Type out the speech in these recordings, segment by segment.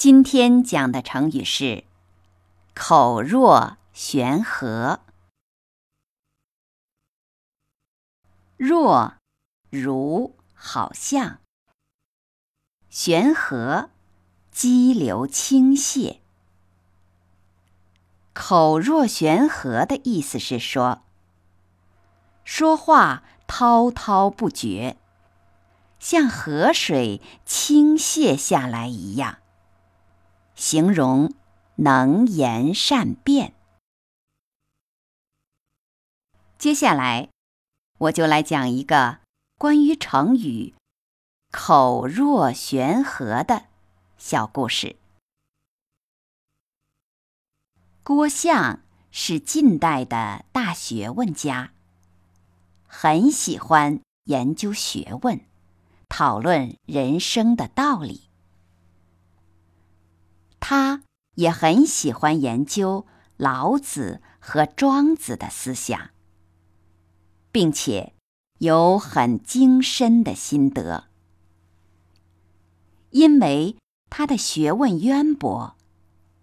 今天讲的成语是“口若悬河”。若，如，好像；悬河，激流倾泻。口若悬河的意思是说，说话滔滔不绝，像河水倾泻下来一样。形容能言善辩。接下来，我就来讲一个关于成语“口若悬河”的小故事。郭象是近代的大学问家，很喜欢研究学问，讨论人生的道理。他也很喜欢研究老子和庄子的思想，并且有很精深的心得。因为他的学问渊博，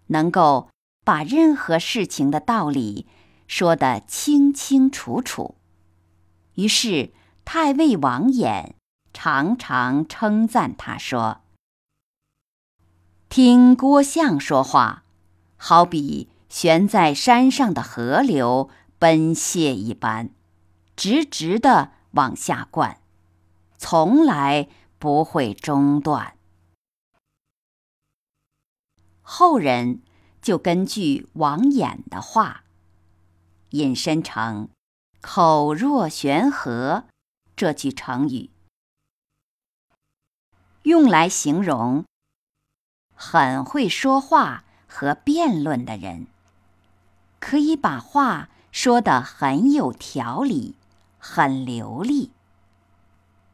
能够把任何事情的道理说得清清楚楚，于是太尉王衍常常称赞他说。听郭象说话，好比悬在山上的河流奔泻一般，直直的往下灌，从来不会中断。后人就根据王衍的话，引申成“口若悬河”这句成语，用来形容。很会说话和辩论的人，可以把话说得很有条理、很流利，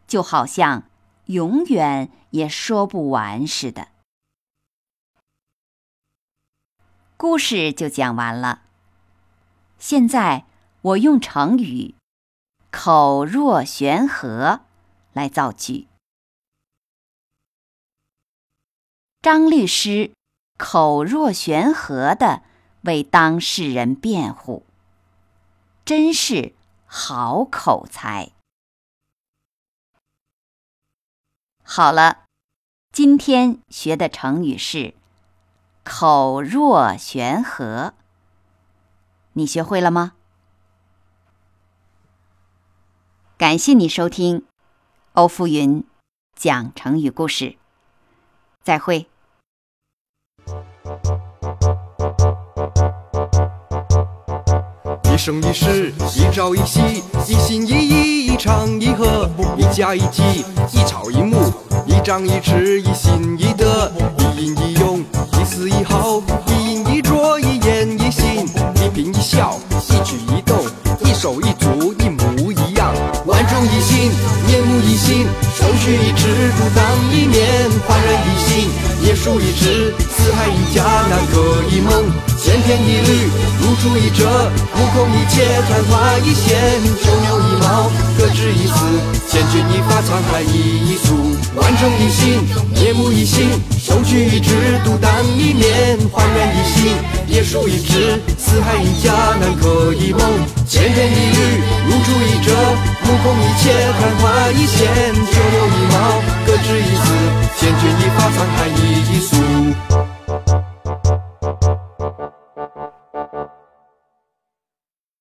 就好像永远也说不完似的。故事就讲完了。现在我用成语“口若悬河”来造句。张律师口若悬河的为当事人辩护，真是好口才。好了，今天学的成语是“口若悬河”，你学会了吗？感谢你收听欧福云讲成语故事，再会。一生一世，一朝一夕，一心一意，一唱一和，一家一计，一草一木，一张一弛，一心一德，一阴一用，一丝一毫，一饮一啄，一言一行，一颦一笑，一举一动，一手一足，一模一样，万众一心，面目一新，手续一尺，独当一面，焕然一新，叶舒一枝，四海一家，南柯一梦，千篇一律，如出一辙，目空一切，昙花一现，九牛一毛，各执一词，千钧一发，沧海一粟，万众一心，面目一新，手取一枝，独当一面，焕然一新，叶舒一枝，四海一家，南柯一梦，千篇一律，如出一辙，目空一切，昙花一现，九牛一毛，各执